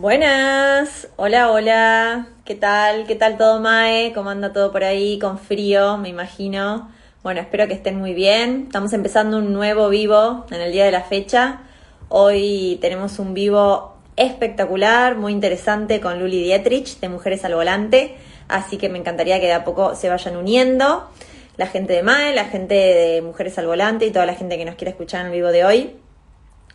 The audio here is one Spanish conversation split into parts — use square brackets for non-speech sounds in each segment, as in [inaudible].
Buenas, hola, hola, ¿qué tal? ¿Qué tal todo, Mae? ¿Cómo anda todo por ahí? Con frío, me imagino. Bueno, espero que estén muy bien. Estamos empezando un nuevo vivo en el día de la fecha. Hoy tenemos un vivo espectacular, muy interesante con Luli Dietrich de Mujeres al Volante. Así que me encantaría que de a poco se vayan uniendo la gente de MAE, la gente de Mujeres al Volante y toda la gente que nos quiere escuchar en el vivo de hoy.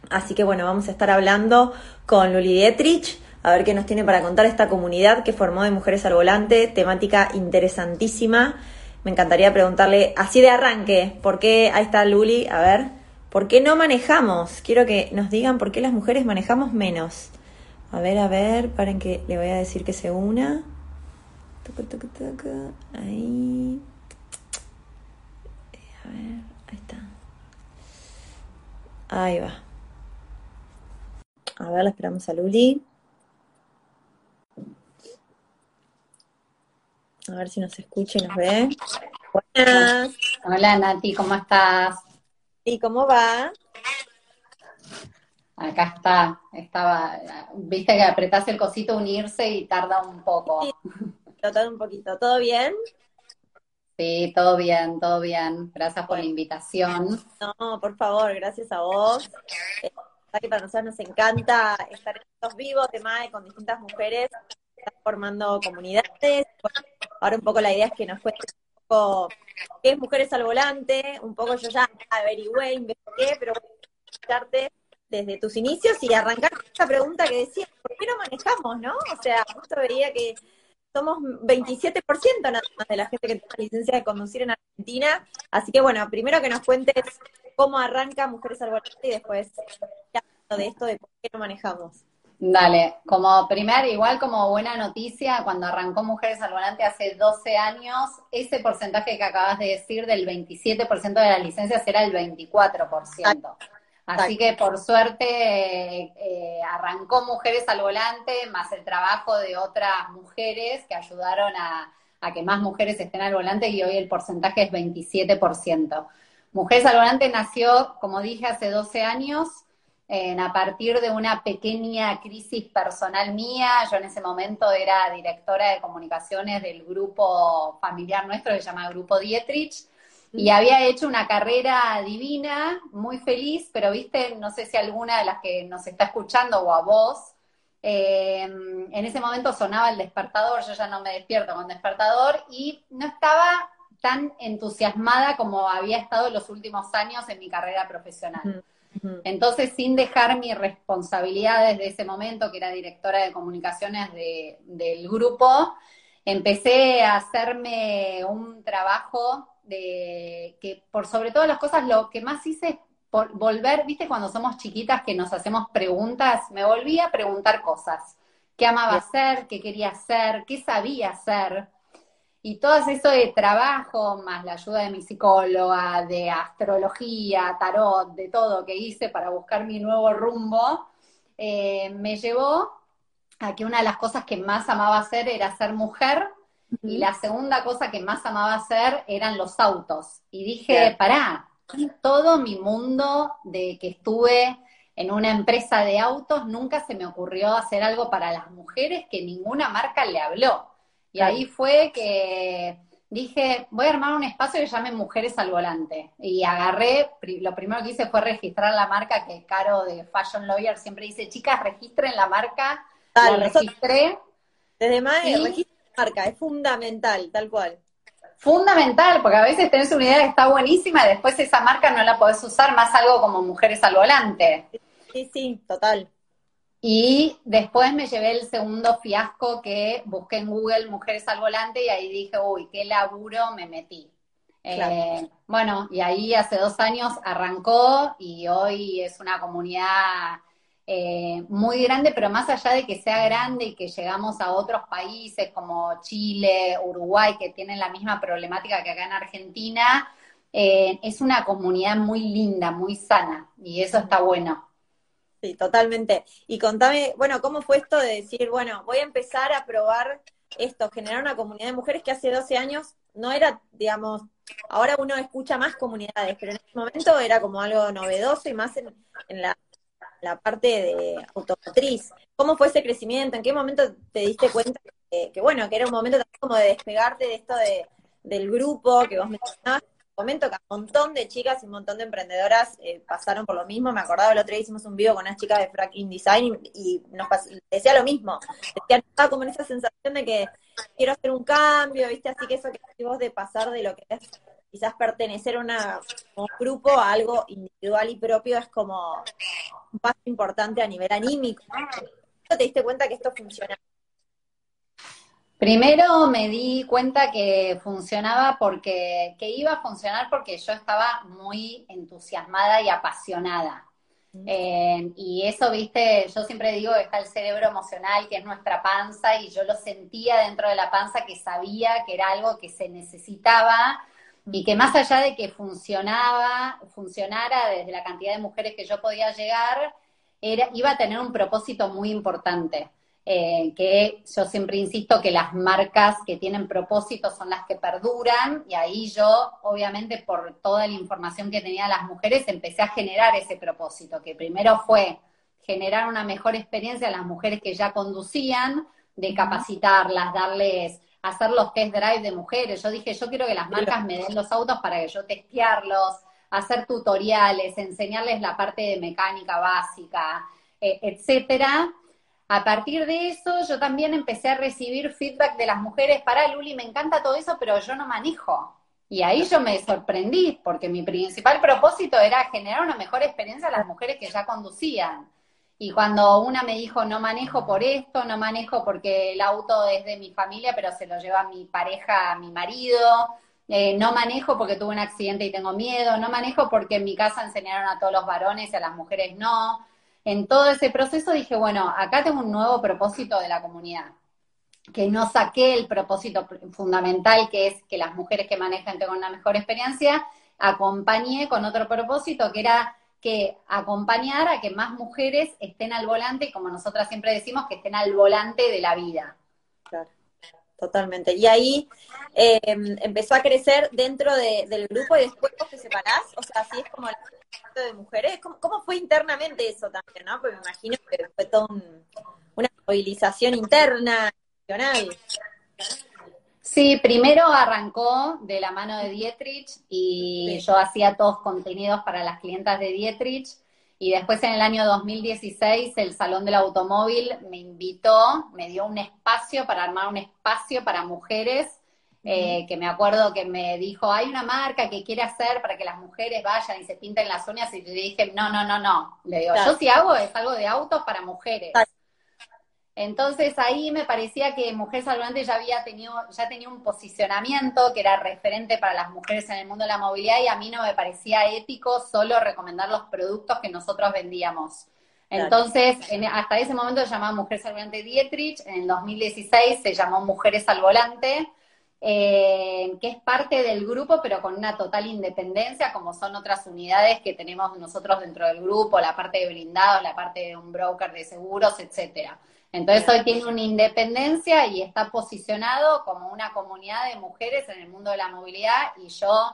Así que bueno, vamos a estar hablando con Luli Dietrich, a ver qué nos tiene para contar esta comunidad que formó de Mujeres al Volante, temática interesantísima. Me encantaría preguntarle, así de arranque, ¿por qué, ahí está Luli, a ver, ¿por qué no manejamos? Quiero que nos digan por qué las mujeres manejamos menos. A ver, a ver, paren que le voy a decir que se una. Ahí. A ver, ahí está. Ahí va. A ver, la esperamos a Luli. A ver si nos escucha y nos ve. Buenas. Hola Nati, ¿cómo estás? ¿Y cómo va? Acá está, estaba, viste que apretás el cosito unirse y tarda un poco. Sí, tarda un poquito. ¿Todo bien? Sí, todo bien, todo bien. Gracias por la invitación. No, por favor, gracias a vos. Que para nosotros nos encanta estar en estos vivos de con distintas mujeres, formando comunidades. Ahora un poco la idea es que nos cuentes un poco qué es Mujeres al Volante, un poco yo ya averigüé, investigué, pero voy a escucharte desde tus inicios y arrancar con esta pregunta que decía, ¿por qué no manejamos, no? O sea, justo veía que somos 27% nada más de la gente que tiene licencia de conducir en Argentina. Así que bueno, primero que nos cuentes cómo arranca Mujeres al Volante y después de esto de por qué no manejamos. Dale, como primer, igual como buena noticia, cuando arrancó Mujeres al Volante hace 12 años, ese porcentaje que acabas de decir del 27% de las licencias era el 24%. Así que por suerte eh, arrancó Mujeres al Volante, más el trabajo de otras mujeres que ayudaron a, a, que más mujeres estén al volante y hoy el porcentaje es 27%. Mujeres al Volante nació, como dije, hace 12 años a partir de una pequeña crisis personal mía. Yo en ese momento era directora de comunicaciones del grupo familiar nuestro que se llama Grupo Dietrich. Y había hecho una carrera divina, muy feliz, pero viste, no sé si alguna de las que nos está escuchando o a vos, eh, en ese momento sonaba el despertador, yo ya no me despierto con despertador y no estaba tan entusiasmada como había estado en los últimos años en mi carrera profesional. Entonces, sin dejar mi responsabilidad desde ese momento, que era directora de comunicaciones del grupo, empecé a hacerme un trabajo de que por sobre todas las cosas lo que más hice es volver, viste, cuando somos chiquitas que nos hacemos preguntas, me volví a preguntar cosas. ¿Qué amaba hacer? ¿Qué quería hacer? ¿Qué sabía hacer? Y todo eso de trabajo, más la ayuda de mi psicóloga, de astrología, tarot, de todo que hice para buscar mi nuevo rumbo, eh, me llevó a que una de las cosas que más amaba hacer era ser mujer y la segunda cosa que más amaba hacer eran los autos. Y dije, pará, todo mi mundo de que estuve en una empresa de autos, nunca se me ocurrió hacer algo para las mujeres que ninguna marca le habló. Y ahí fue que dije, voy a armar un espacio que llame Mujeres al Volante. Y agarré, lo primero que hice fue registrar la marca, que Caro de Fashion Lawyer siempre dice, chicas, registren la marca. la registré. Desde más, y... marca, es fundamental, tal cual. Fundamental, porque a veces tenés una idea que está buenísima y después esa marca no la podés usar más algo como Mujeres al Volante. Sí, sí, total. Y después me llevé el segundo fiasco que busqué en Google Mujeres al Volante y ahí dije, uy, qué laburo me metí. Eh, bueno, y ahí hace dos años arrancó y hoy es una comunidad eh, muy grande, pero más allá de que sea grande y que llegamos a otros países como Chile, Uruguay, que tienen la misma problemática que acá en Argentina, eh, es una comunidad muy linda, muy sana y eso está bueno. Sí, totalmente. Y contame, bueno, ¿cómo fue esto de decir, bueno, voy a empezar a probar esto, generar una comunidad de mujeres que hace 12 años no era, digamos, ahora uno escucha más comunidades, pero en ese momento era como algo novedoso y más en, la, parte de automotriz. ¿Cómo fue ese crecimiento? ¿En qué momento te diste cuenta que, bueno, que era un momento también como de despegarte de esto de, del grupo que vos mencionabas? Comento que un montón de chicas y un montón de emprendedoras eh, pasaron por lo mismo. Me acordaba el otro día hicimos un video con unas chicas de Frack InDesign y, nos decía lo mismo. Decía, como en esa sensación de que quiero hacer un cambio, ¿viste? Así que eso que vos de pasar de lo que es quizás pertenecer a, un grupo a algo individual y propio es como un paso importante a nivel anímico. ¿Te diste cuenta que esto funciona? Primero me di cuenta que funcionaba porque, que iba a funcionar porque yo estaba muy entusiasmada y apasionada. Eh, y eso, viste, yo siempre digo que está el cerebro emocional, que es nuestra panza, y yo lo sentía dentro de la panza que sabía que era algo que se necesitaba y que más allá de que funcionaba, funcionara desde la cantidad de mujeres que yo podía llegar, era, iba a tener un propósito muy importante. Eh, que yo siempre insisto que las marcas que tienen propósito son las que perduran y ahí yo, obviamente, por toda la información que tenía las mujeres, empecé a generar ese propósito, que primero fue generar una mejor experiencia a las mujeres que ya conducían, de capacitarlas, darles hacer los test drive de mujeres. Yo dije, yo quiero que las marcas me den los autos para que yo testearlos, hacer tutoriales, enseñarles la parte de mecánica básica, eh, etcétera. A partir de eso, yo también empecé a recibir feedback de las mujeres, para Luli, me encanta todo eso, pero yo no manejo. Y ahí yo me sorprendí, porque mi principal propósito era generar una mejor experiencia a las mujeres que ya conducían. Y cuando una me dijo, no manejo por esto, no manejo porque el auto es de mi familia, pero se lo lleva mi pareja, mi marido, eh, no manejo porque tuve un accidente y tengo miedo, no manejo porque en mi casa enseñaron a todos los varones y a las mujeres no. En todo ese proceso dije, bueno, acá tengo un nuevo propósito de la comunidad, que no saqué el propósito fundamental, que es que las mujeres que manejan tengan una mejor experiencia, acompañé con otro propósito, que era que acompañar a que más mujeres estén al volante, como nosotras siempre decimos, que estén al volante de la vida. Claro, totalmente. Y ahí eh, empezó a crecer dentro del grupo y después te separás, o sea, así es como el de mujeres. ¿Cómo, fue internamente eso también, no? Porque me imagino que fue toda una movilización interna, nacional. Sí, primero arrancó de la mano de Dietrich y yo hacía todos contenidos para las clientas de Dietrich. Y después en el año 2016 el Salón del Automóvil me invitó, me dio un espacio para armar un espacio para mujeres, eh, que me acuerdo que me dijo, hay una marca que quiere hacer para que las mujeres vayan y se pinten las uñas y yo dije, no, no, no, no. Le digo, yo si hago es algo de autos para mujeres. Entonces ahí me parecía que Mujer Saludante ya había tenido, ya tenía un posicionamiento que era referente para las mujeres en el mundo de la movilidad y a mí no me parecía ético solo recomendar los productos que nosotros vendíamos. Entonces, hasta ese momento se llamaba Mujer Saludante Dietrich, en el 2016 se llamó Mujeres al Volante, eh, que es parte del grupo, pero con una total independencia, como son otras unidades que tenemos nosotros dentro del grupo, la parte de blindados, la parte de un broker de seguros, etcétera. Entonces hoy tiene una independencia y está posicionado como una comunidad de mujeres en el mundo de la movilidad y yo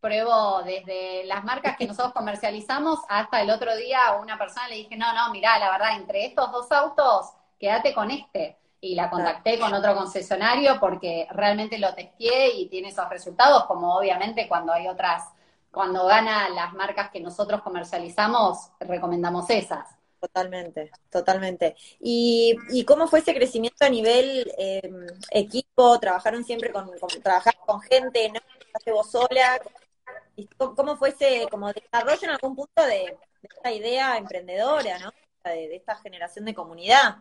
pruebo desde las marcas que nosotros comercializamos hasta el otro día a una persona le dije, no, no, mira, la verdad, entre estos dos autos, quédate con este. Y la contacté con otro concesionario porque realmente lo testé y tiene esos resultados, como obviamente cuando hay otras, cuando gana las marcas que nosotros comercializamos, recomendamos esas. Totalmente, totalmente. ¿Y, y cómo fue ese crecimiento a nivel em, equipo? ¿Trabajaron siempre con, trabajar con gente? ¿No vos sola? ¿Cómo, fue ese como desarrollo en algún punto de, esta idea emprendedora, ¿no? De, esta generación de comunidad.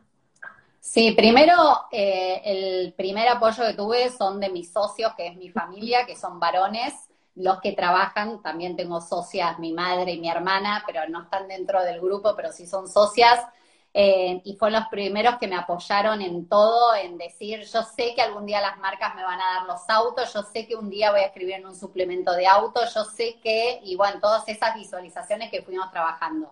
Sí, primero, eh, el primer apoyo que tuve son de mis socios, que es mi familia, que son varones, los que trabajan, también tengo socias, mi madre y mi hermana, pero no están dentro del grupo, pero sí son socias. Eh, y fueron los primeros que me apoyaron en todo, en decir, yo sé que algún día las marcas me van a dar los autos, yo sé que un día voy a escribir en un suplemento de autos, yo sé que, y bueno, todas esas visualizaciones que fuimos trabajando.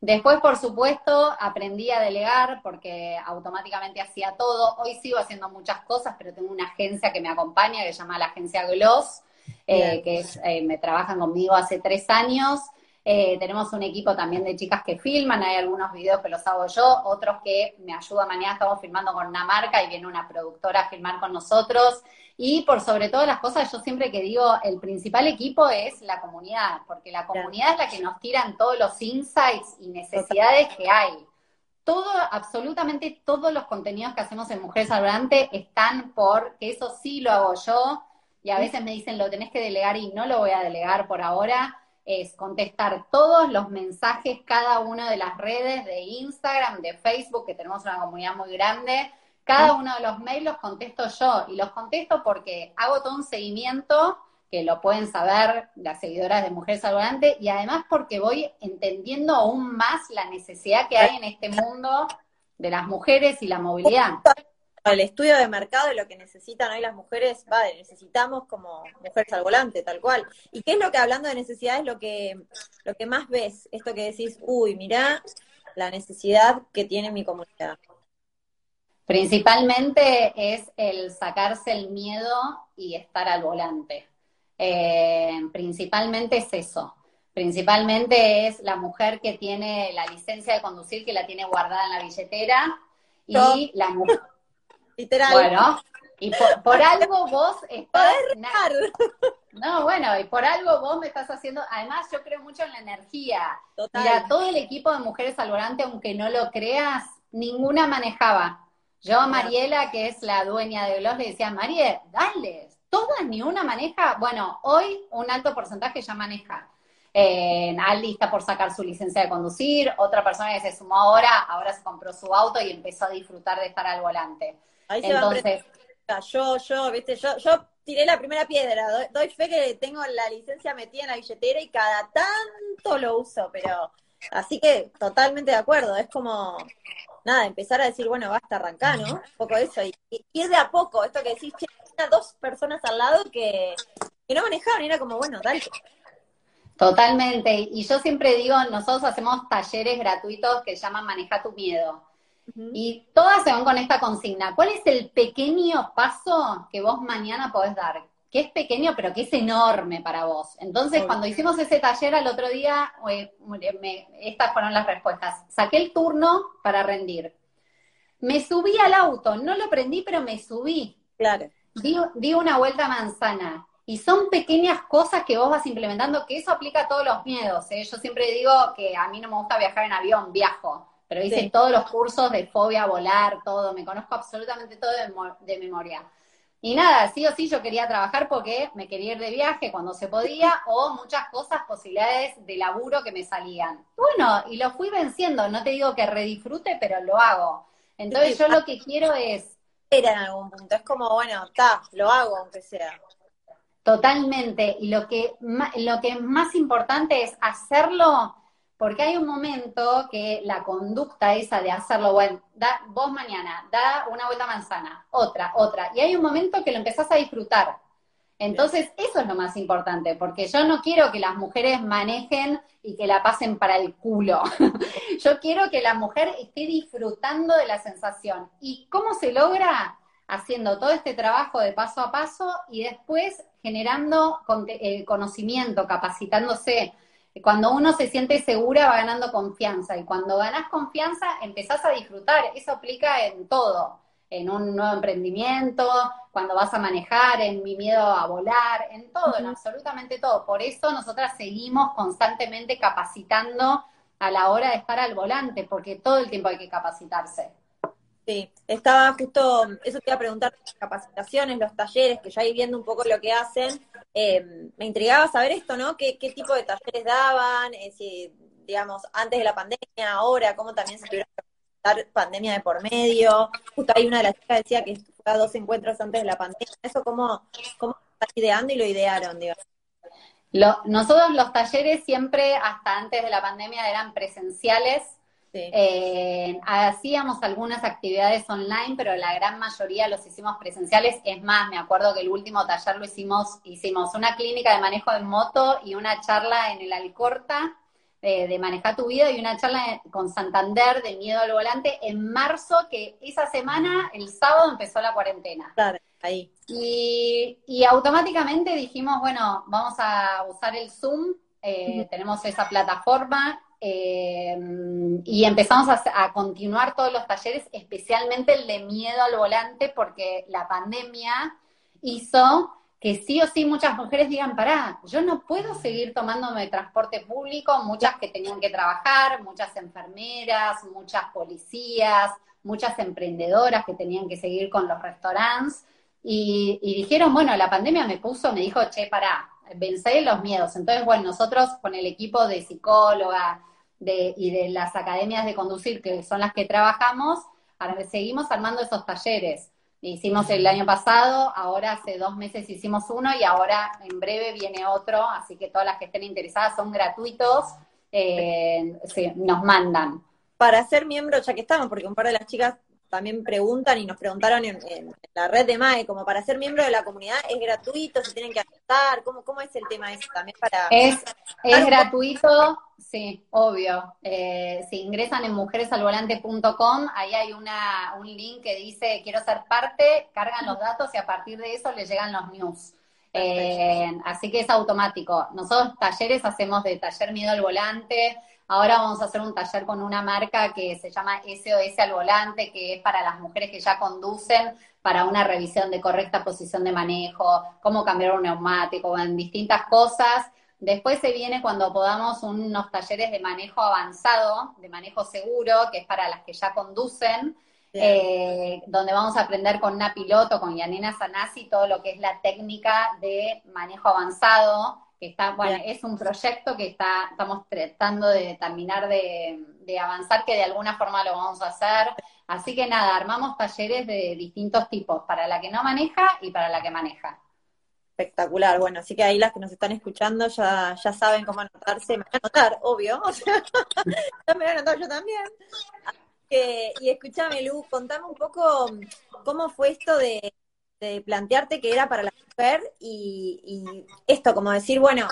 Después, por supuesto, aprendí a delegar porque automáticamente hacía todo. Hoy sigo haciendo muchas cosas, pero tengo una agencia que me acompaña que se llama la agencia Gloss, eh, que eh, me trabajan conmigo hace tres años. Eh, tenemos un equipo también de chicas que filman, hay algunos videos que los hago yo, otros que me ayudan. Mañana estamos filmando con una marca y viene una productora a filmar con nosotros. Y por sobre todas las cosas, yo siempre que digo, el principal equipo es la comunidad, porque la comunidad es la que nos tiran todos los insights y necesidades que hay. Todo, absolutamente todos los contenidos que hacemos en Mujeres Saludante están por, que eso sí lo hago yo, y a veces me dicen lo tenés que delegar y no lo voy a delegar por ahora, es contestar todos los mensajes, cada una de las redes de Instagram, de Facebook, que tenemos una comunidad muy grande, cada uno de los mails los contesto yo y los contesto porque hago todo un seguimiento que lo pueden saber las seguidoras de Mujeres Saludante y además porque voy entendiendo aún más la necesidad que hay en este mundo de las mujeres y la movilidad. El estudio de mercado de lo que necesitan hoy las mujeres, va, necesitamos como mujeres al volante, tal cual. ¿Y qué es lo que hablando de necesidades, lo que, lo que más ves? Esto que decís, uy, mirá la necesidad que tiene mi comunidad. Principalmente es el sacarse el miedo y estar al volante. Eh, principalmente es eso. Principalmente es la mujer que tiene la licencia de conducir, que la tiene guardada en la billetera, y la mujer. Literal. Bueno, y por, [laughs] algo vos estás. No, bueno, y por algo vos me estás haciendo. Además, yo creo mucho en la energía. Total. Mira, todo el equipo de mujeres al volante, aunque no lo creas, ninguna manejaba. Yo a Mariela, que es la dueña de Gloss, le decía, Marie, dale, todas ni una maneja. Bueno, hoy un alto porcentaje ya maneja. Eh, Aldi está por sacar su licencia de conducir, otra persona que se sumó ahora, ahora se compró su auto y empezó a disfrutar de estar al volante. Ahí Entonces, yo, yo, viste, yo, yo tiré la primera piedra, doy, doy, fe que tengo la licencia metida en la billetera y cada tanto lo uso, pero así que totalmente de acuerdo, es como nada, empezar a decir, bueno, basta, arrancar, ¿no? Un poco eso. Y, y, es de a poco, esto que decís, che, dos personas al lado que, que no manejaban, y era como, bueno, dale. Totalmente. Y yo siempre digo, nosotros hacemos talleres gratuitos que llaman Maneja tu miedo. Y todas se van con esta consigna. ¿Cuál es el pequeño paso que vos mañana podés dar? Que es pequeño, pero que es enorme para vos. Entonces, cuando hicimos ese taller al otro día, estas fueron las respuestas. Saqué el turno para rendir. Me subí al auto, no lo prendí, pero me subí. Claro. Di, una vuelta a manzana. Y son pequeñas cosas que vos vas implementando, que eso aplica a todos los miedos. ¿eh? Yo siempre digo que a mí no me gusta viajar en avión, viajo pero hice todos los cursos de fobia, volar, todo, me conozco absolutamente todo de, memoria. Y nada, sí o sí yo quería trabajar porque me quería ir de viaje cuando se podía o muchas cosas, posibilidades de laburo que me salían. Bueno, y lo fui venciendo, no te digo que redisfrute, pero lo hago. Entonces yo lo que quiero es... Era en algún punto, es como, bueno, está, lo hago aunque sea. Totalmente, y lo que, lo que es más importante es hacerlo porque hay un momento que la conducta esa de hacerlo, bueno, da, vos mañana, da una vuelta manzana, otra, otra, y hay un momento que lo empezás a disfrutar. Entonces, eso es lo más importante, porque yo no quiero que las mujeres manejen y que la pasen para el culo. [laughs] yo quiero que la mujer esté disfrutando de la sensación. ¿Y cómo se logra? Haciendo todo este trabajo de paso a paso y después generando eh, conocimiento, capacitándose, cuando uno se siente segura va ganando confianza y cuando ganas confianza empezás a disfrutar. Eso aplica en todo, en un nuevo emprendimiento, cuando vas a manejar, en mi miedo a volar, en todo, en absolutamente todo. Por eso nosotras seguimos constantemente capacitando a la hora de estar al volante, porque todo el tiempo hay que capacitarse. Sí, estaba justo, eso te iba a preguntar, las capacitaciones, los talleres, que ya ahí viendo un poco lo que hacen, eh, me intrigaba saber esto, ¿no? ¿Qué, tipo de talleres daban? Eh, si, digamos, antes de la pandemia, ahora, cómo también se tuvieron que dar pandemia de por medio. Justo hay una de las chicas decía que fue dos encuentros antes de la pandemia. ¿Eso cómo, cómo ideando y lo idearon, digamos? nosotros los talleres siempre, hasta antes de la pandemia, eran presenciales eh, hacíamos algunas actividades online, pero la gran mayoría los hicimos presenciales. Es más, me acuerdo que el último taller lo hicimos, hicimos una clínica de manejo de moto y una charla en el Alcorta eh, de manejar tu vida y una charla con Santander de miedo al volante en marzo, que esa semana, el sábado, empezó la cuarentena. Claro, ahí. Y, y automáticamente dijimos, bueno, vamos a usar el Zoom eh, tenemos esa plataforma eh, y empezamos a, continuar todos los talleres, especialmente el de miedo al volante, porque la pandemia hizo que sí o sí muchas mujeres digan, pará, yo no puedo seguir tomándome transporte público, muchas que tenían que trabajar, muchas enfermeras, muchas policías, muchas emprendedoras que tenían que seguir con los restaurantes, y, y dijeron, bueno, la pandemia me puso, me dijo, che, pará, vencé los miedos. Entonces, bueno, nosotros con el equipo de psicóloga, y de las academias de conducir, que son las que trabajamos, seguimos armando esos talleres. Hicimos el año pasado, ahora hace dos meses hicimos uno y ahora en breve viene otro, así que todas las que estén interesadas son gratuitos, eh, nos mandan. Para ser miembro, ya que estamos, porque un par de las chicas también preguntan y nos preguntaron en, la red de MAE, como para ser miembro de la comunidad, ¿es gratuito? ¿Se tienen que anotar? ¿Cómo, cómo es el tema eso también para...? Es, es gratuito, sí, obvio. Eh, si ingresan en mujeresalvolante.com, ahí hay una, un link que dice quiero ser parte, cargan los datos y a partir de eso les llegan los news. Eh, así que es automático. Nosotros talleres hacemos de taller miedo al volante, Ahora vamos a hacer un taller con una marca que se llama SOS al volante, que es para las mujeres que ya conducen, para una revisión de correcta posición de manejo, cómo cambiar un neumático, en distintas cosas. Después se viene cuando podamos unos talleres de manejo avanzado, de manejo seguro, que es para las que ya conducen, eh, donde vamos a aprender con una piloto, con Yanina Sanasi, todo lo que es la técnica de manejo avanzado, está, bueno, es un proyecto que está, estamos tratando de terminar de, avanzar, que de alguna forma lo vamos a hacer. Así que nada, armamos talleres de distintos tipos, para la que no maneja y para la que maneja. Espectacular, bueno, así que ahí las que nos están escuchando ya, ya saben cómo anotarse, me voy a anotar, obvio, [laughs] ya me voy a anotar yo también. y escúchame, Lu, contame un poco cómo fue esto de de plantearte que era para la mujer y, esto, como decir, bueno,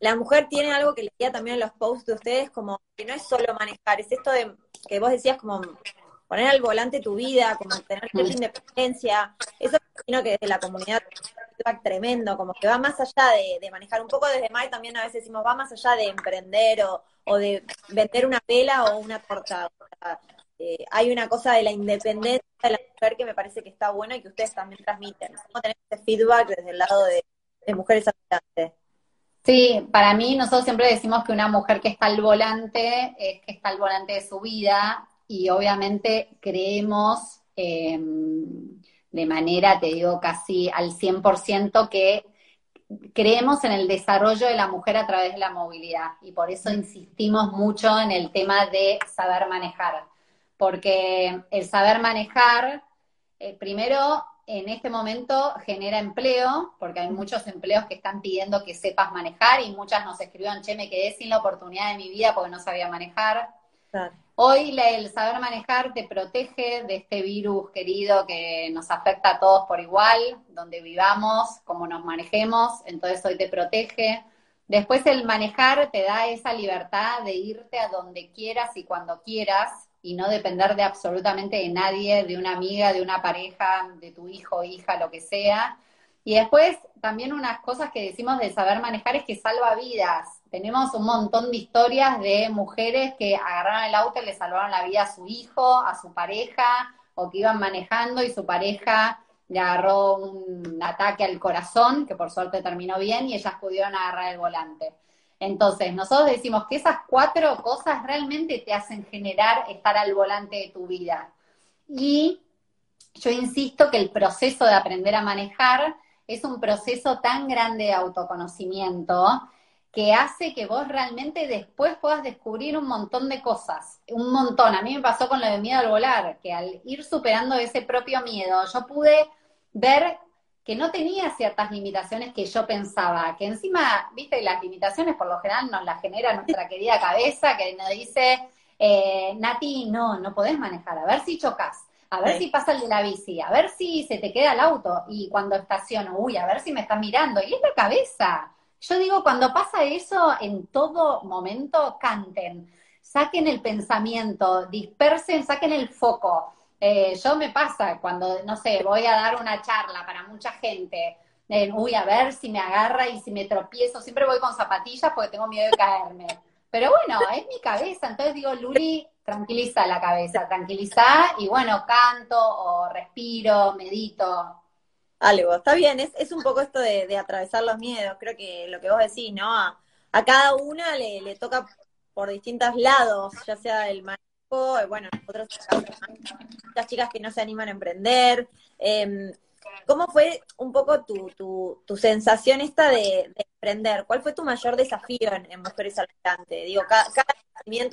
la mujer tiene algo que leía también en los posts de ustedes, como que no es solo manejar, es esto de que vos decías como poner al volante tu vida, como tener cierta independencia, eso imagino que desde la comunidad tremendo, como que va más allá de, manejar, un poco desde Mai también a veces decimos, va más allá de emprender o, de vender una vela o una torta. Eh, hay una cosa de la independencia de la mujer que me parece que está buena y que ustedes también transmiten. ¿Cómo tener ese feedback desde el lado de, mujeres habitantes? Sí, para mí nosotros siempre decimos que una mujer que está al volante es que está al volante de su vida y obviamente creemos em, de manera, te digo, casi al 100% que creemos en el desarrollo de la mujer a través de la movilidad. Y por eso insistimos mucho en el tema de saber manejar. Porque el saber manejar, eh, primero, en este momento genera empleo, porque hay muchos empleos que están pidiendo que sepas manejar y muchas nos escribieron, che, me quedé sin la oportunidad de mi vida porque no sabía manejar. Hoy el saber manejar te protege de este virus querido que nos afecta a todos por igual, donde vivamos, como nos manejemos, entonces hoy te protege. Después el manejar te da esa libertad de irte a donde quieras y cuando quieras, y no depender de absolutamente de nadie, de una amiga, de una pareja, de tu hijo, hija, lo que sea. Y después también unas cosas que decimos de saber manejar es que salva vidas. Tenemos un montón de historias de mujeres que agarraron el auto y le salvaron la vida a su hijo, a su pareja, o que iban manejando y su pareja le agarró un ataque al corazón, que por suerte terminó bien, y ellas pudieron agarrar el volante. Entonces, nosotros decimos que esas cuatro cosas realmente te hacen generar estar al volante de tu vida. Y yo insisto que el proceso de aprender a manejar es un proceso tan grande de autoconocimiento que hace que vos realmente después puedas descubrir un montón de cosas, un montón. A mí me pasó con lo de miedo al volar, que al ir superando ese propio miedo, yo pude ver que no tenía ciertas limitaciones que yo pensaba, que encima, viste, las limitaciones por lo general nos las genera nuestra [laughs] querida cabeza, que nos dice, eh, Nati, no, no podés manejar, a ver si chocas, a ver si pasa el de la bici, a ver si se te queda el auto, y cuando estaciono, uy, a ver si me está mirando, y es la cabeza. Yo digo, cuando pasa eso, en todo momento, canten, saquen el pensamiento, dispersen, saquen el foco, eh, yo me pasa cuando, no sé, voy a dar una charla para mucha gente uy, a ver si me agarra y si me tropiezo. Siempre voy con zapatillas porque tengo miedo de caerme. Pero bueno, es mi cabeza. Entonces digo, Luli, tranquiliza la cabeza, tranquiliza y bueno, canto o respiro, medito. Algo, está bien, es, es un poco esto de, atravesar los miedos, creo que lo que vos decís, ¿no? A, cada una le, le, toca por distintos lados, ya sea el manejo, eh, bueno, nosotros, las chicas que no se animan a emprender. Eh, ¿Cómo fue un poco tu, tu, tu sensación esta de, emprender? ¿Cuál fue tu mayor desafío en, Mujeres al? Digo, cada, cada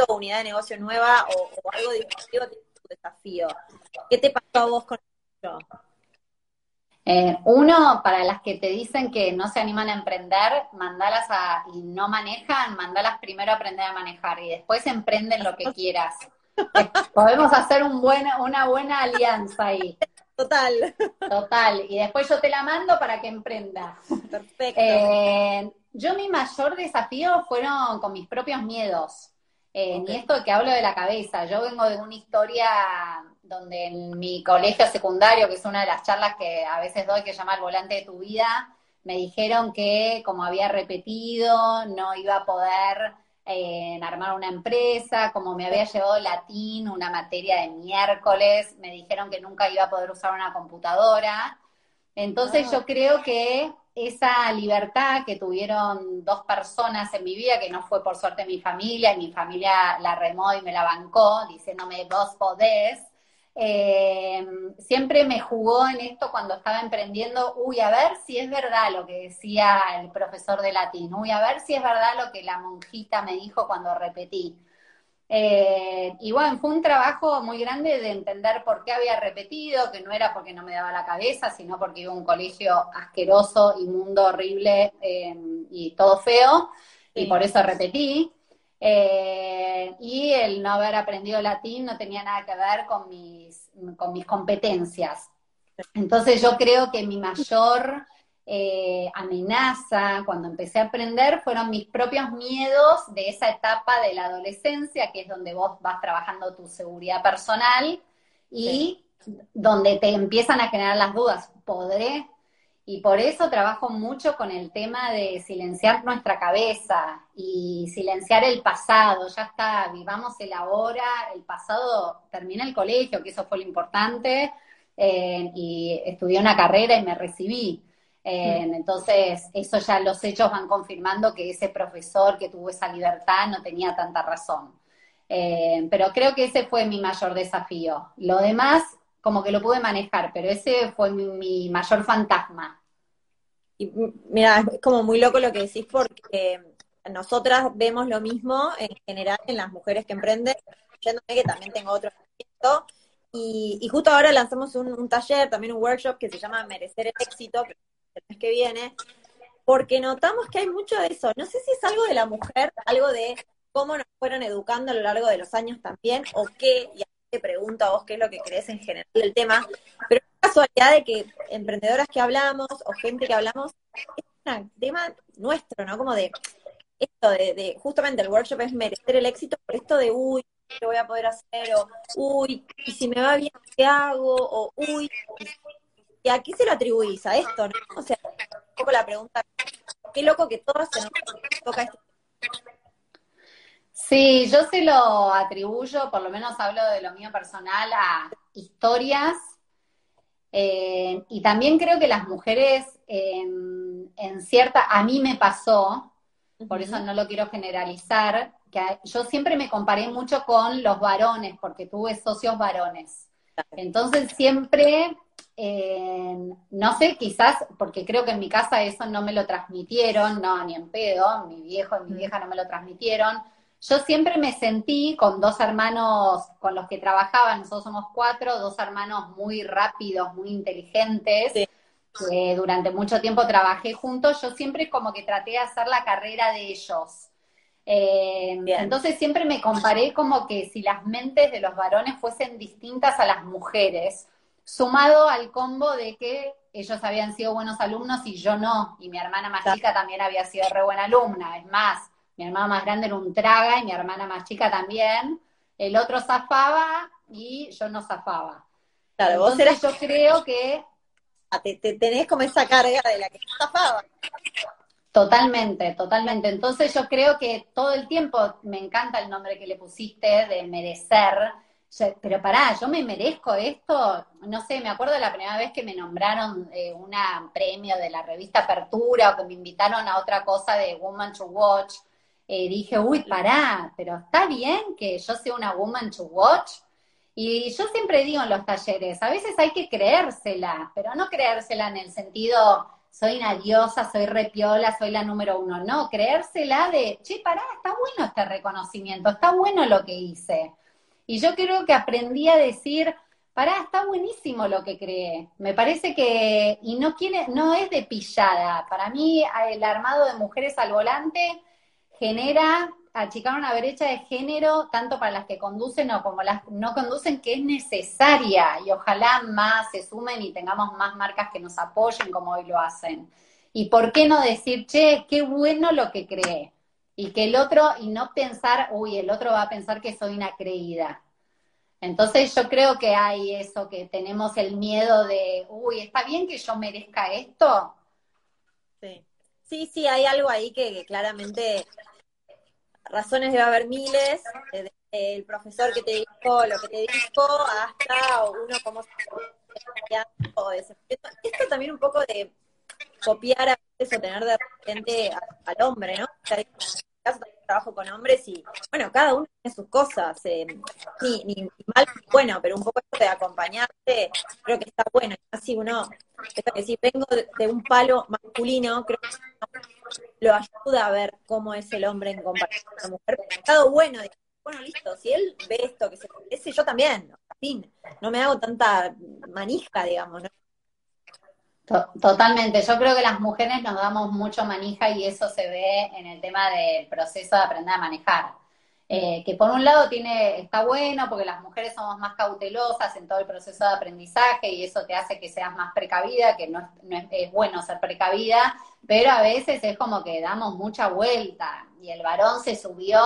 o unidad de negocio nueva o, algo disruptivo tiene tu desafío. ¿Qué te pasó a vos con eso? Eh, uno, para las que te dicen que no se animan a emprender, mandalas a, y no manejan, mandalas primero a aprender a manejar y después emprenden lo que quieras. Podemos hacer un buen, una buena alianza ahí. Total. Total. Y después yo te la mando para que emprenda. Perfecto. Eh, yo mi mayor desafío fueron con mis propios miedos. Eh, Ni esto que hablo de la cabeza. Yo vengo de una historia donde en mi colegio secundario, que es una de las charlas que a veces doy, que se llama El volante de tu vida, me dijeron que como había repetido, no iba a poder en armar una empresa, como me había llevado latín, una materia de miércoles, me dijeron que nunca iba a poder usar una computadora. Entonces yo creo que esa libertad que tuvieron dos personas en mi vida, que no fue por suerte mi familia, y mi familia la remó y me la bancó, diciéndome vos podés, eh, siempre me jugó en esto cuando estaba emprendiendo, uy, a ver si es verdad lo que decía el profesor de latín, uy, a ver si es verdad lo que la monjita me dijo cuando repetí. Eh, y bueno, fue un trabajo muy grande de entender por qué había repetido, que no era porque no me daba la cabeza, sino porque iba a un colegio asqueroso, inmundo, horrible eh, y todo feo, y por eso repetí. Eh, y el no haber aprendido latín no tenía nada que ver con mis, con mis competencias. Entonces yo creo que mi mayor eh, amenaza cuando empecé a aprender fueron mis propios miedos de esa etapa de la adolescencia, que es donde vos vas trabajando tu seguridad personal y donde te empiezan a generar las dudas. ¿Podré? Y por eso trabajo mucho con el tema de silenciar nuestra cabeza y silenciar el pasado. Ya está, vivamos el ahora, el pasado termina el colegio, que eso fue lo importante, eh, y estudié una carrera y me recibí. Eh, mm. entonces, eso ya los hechos van confirmando que ese profesor que tuvo esa libertad no tenía tanta razón. Eh, pero creo que ese fue mi mayor desafío. Lo demás como que lo pude manejar, pero ese fue mi, mayor fantasma. Y mira, es como muy loco lo que decís porque nosotras vemos lo mismo en general en las mujeres que emprenden, que también tengo otro proyecto. Y, justo ahora lanzamos un, taller, también un workshop que se llama Merecer el éxito, que el mes que viene, porque notamos que hay mucho de eso. No sé si es algo de la mujer, algo de cómo nos fueron educando a lo largo de los años también, o qué, te pregunto a vos qué es lo que crees en general del tema, pero es casualidad de que emprendedoras que hablamos o gente que hablamos, es un tema nuestro, ¿no? Como de esto de, justamente el workshop es merecer el éxito por esto de, uy, ¿qué voy a poder hacer? O, uy, y si me va bien, ¿qué hago? O, uy, ¿y a qué se lo atribuís? A esto, ¿no? O sea, un poco la pregunta, qué loco que todas se toca este Sí, yo se lo atribuyo, por lo menos hablo de lo mío personal, a historias. Eh, y también creo que las mujeres en, cierta, a mí me pasó, por eso no lo quiero generalizar, que yo siempre me comparé mucho con los varones, porque tuve socios varones. Entonces siempre, eh, no sé, quizás, porque creo que en mi casa eso no me lo transmitieron, no, ni en pedo, mi viejo y mi vieja no me lo transmitieron, yo siempre me sentí con dos hermanos con los que trabajaba, nosotros somos cuatro, dos hermanos muy rápidos, muy inteligentes, que durante mucho tiempo trabajé juntos, yo siempre como que traté de hacer la carrera de ellos. Eh, entonces siempre me comparé como que si las mentes de los varones fuesen distintas a las mujeres, sumado al combo de que ellos habían sido buenos alumnos y yo no, y mi hermana más chica también había sido re buena alumna, es más, mi hermana más grande era un traga y mi hermana más chica también. El otro zafaba y yo no zafaba. Claro, vos eras... yo creo que te, tenés como esa carga de la que zafaba. Totalmente, totalmente. Entonces yo creo que todo el tiempo me encanta el nombre que le pusiste de merecer, pero pará, yo me merezco esto. No sé, me acuerdo la primera vez que me nombraron eh, un premio de la revista Apertura o que me invitaron a otra cosa de Woman to Watch. Eh, dije, uy, pará, pero está bien que yo sea una Woman to Watch. Y yo siempre digo en los talleres, a veces hay que creérsela, pero no creérsela en el sentido, soy una diosa, soy repiola, soy la número uno. No, creérsela de, che, pará, está bueno este reconocimiento, está bueno lo que hice. Y yo creo que aprendí a decir, pará, está buenísimo lo que creé. Me parece que, y no, quiere, no es de pillada. Para mí, el armado de mujeres al volante genera achicar una brecha de género, tanto para las que conducen o como las no conducen, que es necesaria. Y ojalá más se sumen y tengamos más marcas que nos apoyen como hoy lo hacen. Y por qué no decir, che, qué bueno lo que creé y que el otro, y no pensar, uy, el otro va a pensar que soy una creída. Entonces yo creo que hay eso, que tenemos el miedo de, uy, ¿está bien que yo merezca esto? Sí, sí, sí hay algo ahí que, claramente razones debe haber miles, desde el profesor que te dijo lo que te dijo hasta uno como se esto también un poco de copiar a veces o tener de repente al hombre, ¿no? Caso trabajo con hombres y, bueno, cada uno tiene sus cosas, eh, ni, ni, mal ni bueno, pero un poco esto de acompañarte, creo que está bueno. Así uno, si vengo de, un palo masculino, creo que lo ayuda a ver cómo es el hombre en comparación con la mujer. Estado bueno, bueno, listo, si él ve esto que se parece, yo también, fin, no me hago tanta manija, digamos, ¿no? Totalmente, yo creo que las mujeres nos damos mucho manija y eso se ve en el tema del proceso de aprender a manejar. Eh, que por un lado tiene, está bueno porque las mujeres somos más cautelosas en todo el proceso de aprendizaje y eso te hace que seas más precavida, que no, es, es, bueno ser precavida, pero a veces es como que damos mucha vuelta y el varón se subió,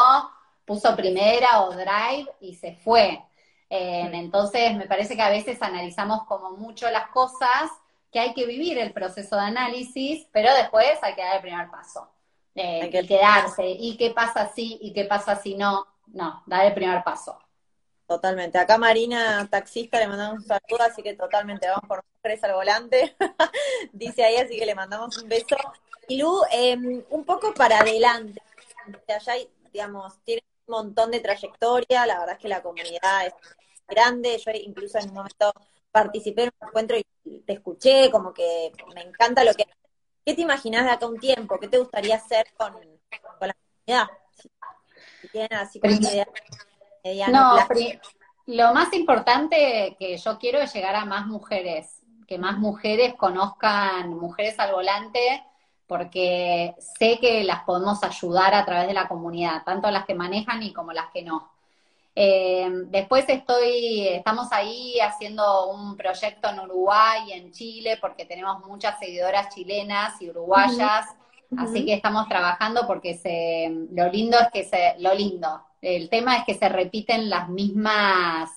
puso primera o drive y se fue. Eh, entonces me parece que a veces analizamos como mucho las cosas que hay que vivir el proceso de análisis, pero después hay que dar el primer paso. Eh, hay que quedarse. ¿Y qué pasa si? ¿Y qué pasa si no? No, dar el primer paso. Totalmente. Acá Marina, taxista, le mandamos un saludo, así que totalmente vamos por mujeres al volante. [laughs] Dice ahí, así que le mandamos un beso. Y Lu, em, un poco para adelante. Allá, digamos, tiene un montón de trayectoria, la verdad es que la comunidad es grande. Yo incluso en un momento participé en un encuentro y te escuché, como que me encanta lo que... ¿Qué te imaginas de acá un tiempo? ¿Qué te gustaría hacer con, la comunidad? así no, lo más importante que yo quiero es llegar a más mujeres, que más mujeres conozcan mujeres al volante, porque sé que las podemos ayudar a través de la comunidad, tanto las que manejan y como las que no. Eh, después estoy, estamos ahí haciendo un proyecto en Uruguay y en Chile porque tenemos muchas seguidoras chilenas y uruguayas, así que estamos trabajando porque se, lo lindo es que se, lo lindo, el tema es que se repiten las mismas,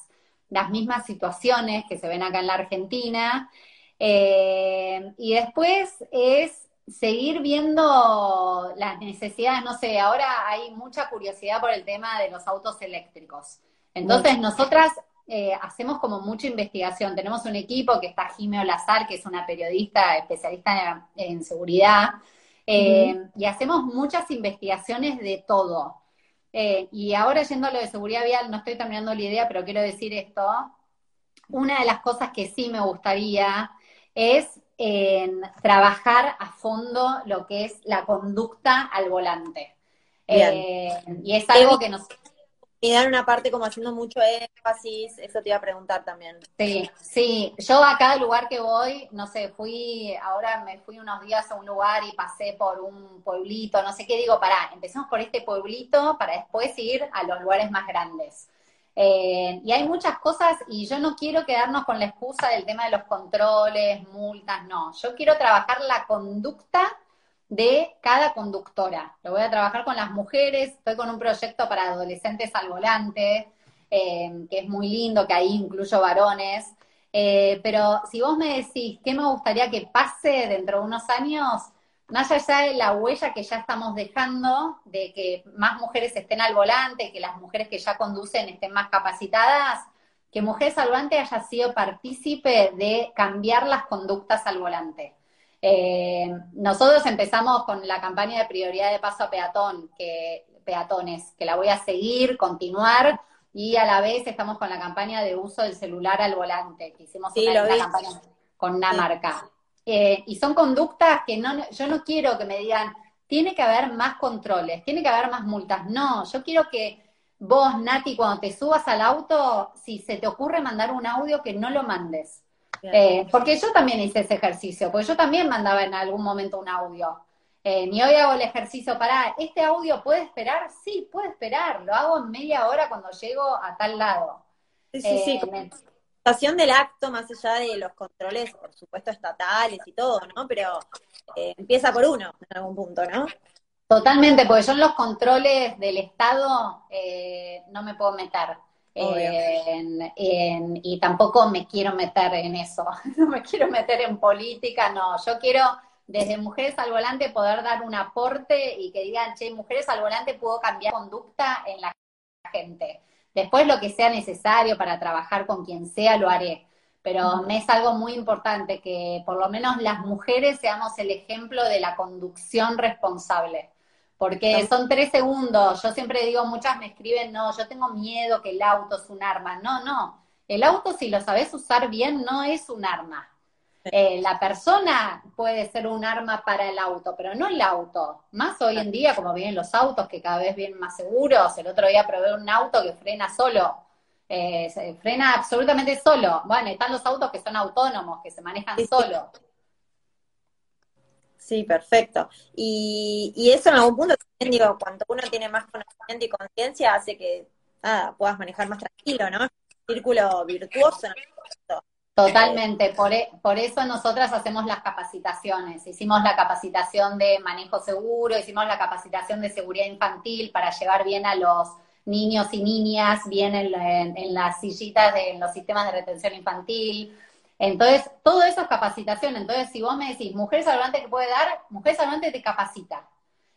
las mismas situaciones que se ven acá en la Argentina. Eh, y después es seguir viendo las necesidades, no sé, ahora hay mucha curiosidad por el tema de los autos eléctricos. Entonces, nosotras eh, hacemos como mucha investigación. Tenemos un equipo que está Jimeo Lazar, que es una periodista especialista en, seguridad, eh, y hacemos muchas investigaciones de todo. Eh, y ahora yendo a lo de seguridad vial, no estoy terminando la idea, pero quiero decir esto. Una de las cosas que sí me gustaría es en trabajar a fondo lo que es la conducta al volante. Eh, y es algo que nos... Y dar una parte como haciendo mucho énfasis, eso te iba a preguntar también. Sí, sí, yo a cada lugar que voy, no sé, fui, ahora me fui unos días a un lugar y pasé por un pueblito, no sé qué, digo, pará, empecemos por este pueblito para después ir a los lugares más grandes. Eh, y hay muchas cosas y yo no quiero quedarnos con la excusa del tema de los controles, multas, no. Yo quiero trabajar la conducta de cada conductora. Lo voy a trabajar con las mujeres, estoy con un proyecto para adolescentes al volante, eh, que es muy lindo, que ahí incluyo varones. Eh, pero si vos me decís qué me gustaría que pase dentro de unos años, más allá de la huella que ya estamos dejando, de que más mujeres estén al volante, que las mujeres que ya conducen estén más capacitadas, que Mujeres al Volante haya sido partícipe de cambiar las conductas al volante. Eh, nosotros empezamos con la campaña de prioridad de paso a peatón, que, peatones, que la voy a seguir, continuar, y a la vez estamos con la campaña de uso del celular al volante, que hicimos una, campaña con una marca. Eh, y son conductas que no, yo no quiero que me digan, tiene que haber más controles, tiene que haber más multas. No, yo quiero que vos, Nati, cuando te subas al auto, si se te ocurre mandar un audio, que no lo mandes. Eh, porque yo también hice ese ejercicio, porque yo también mandaba en algún momento un audio. Eh, ni hoy hago el ejercicio para, ¿este audio puede esperar? Sí, puede esperar, lo hago en media hora cuando llego a tal lado. Sí, sí, sí. Eh, del acto, más allá de los controles, por supuesto, estatales y todo, ¿no? Pero eh, empieza por uno en algún punto, ¿no? Totalmente, porque yo en los controles del Estado no me puedo meter. y tampoco me quiero meter en eso, [laughs] no me quiero meter en política, no, yo quiero desde Mujeres al Volante poder dar un aporte y que digan, che, Mujeres al Volante pudo cambiar conducta en la gente. Después lo que sea necesario para trabajar con quien sea, lo haré. Pero me es algo muy importante que por lo menos las mujeres seamos el ejemplo de la conducción responsable. Porque son tres segundos. Yo siempre digo, muchas me escriben, no, yo tengo miedo que el auto es un arma. No, no. El auto, si lo sabes usar bien, no es un arma. Eh, la persona puede ser un arma para el auto, pero no el auto. Más hoy en día, como vienen los autos, que cada vez vienen más seguros. El otro día probé un auto que frena solo. Eh, frena absolutamente solo. Bueno, están los autos que son autónomos, que se manejan solo. Sí, perfecto. Y, eso en algún punto también digo, cuando uno tiene más conocimiento y conciencia, hace que puedas manejar más tranquilo, ¿no? círculo virtuoso. Totalmente, por, e, por, eso nosotras hacemos las capacitaciones. Hicimos la capacitación de manejo seguro, hicimos la capacitación de seguridad infantil para llevar bien a los niños y niñas bien en, las sillitas de los sistemas de retención infantil. Entonces, todo eso es capacitación. Entonces, si vos me decís, Mujeres Salvante que puede dar, Mujeres Salvante te capacita.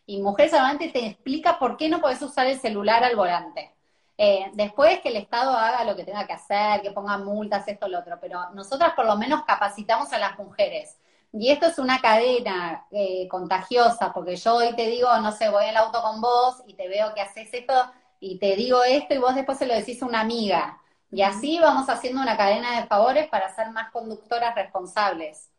Y Mujeres Salvante te explica por qué no podés usar el celular al volante. Eh, después que el Estado haga lo que tenga que hacer, que ponga multas, esto, lo otro, pero nosotras por lo menos capacitamos a las mujeres. Y esto es una cadena eh, contagiosa, porque yo hoy te digo, no sé, voy al auto con vos y te veo que haces esto y te digo esto y vos después se lo decís a una amiga. Y así vamos haciendo una cadena de favores para ser más conductoras responsables.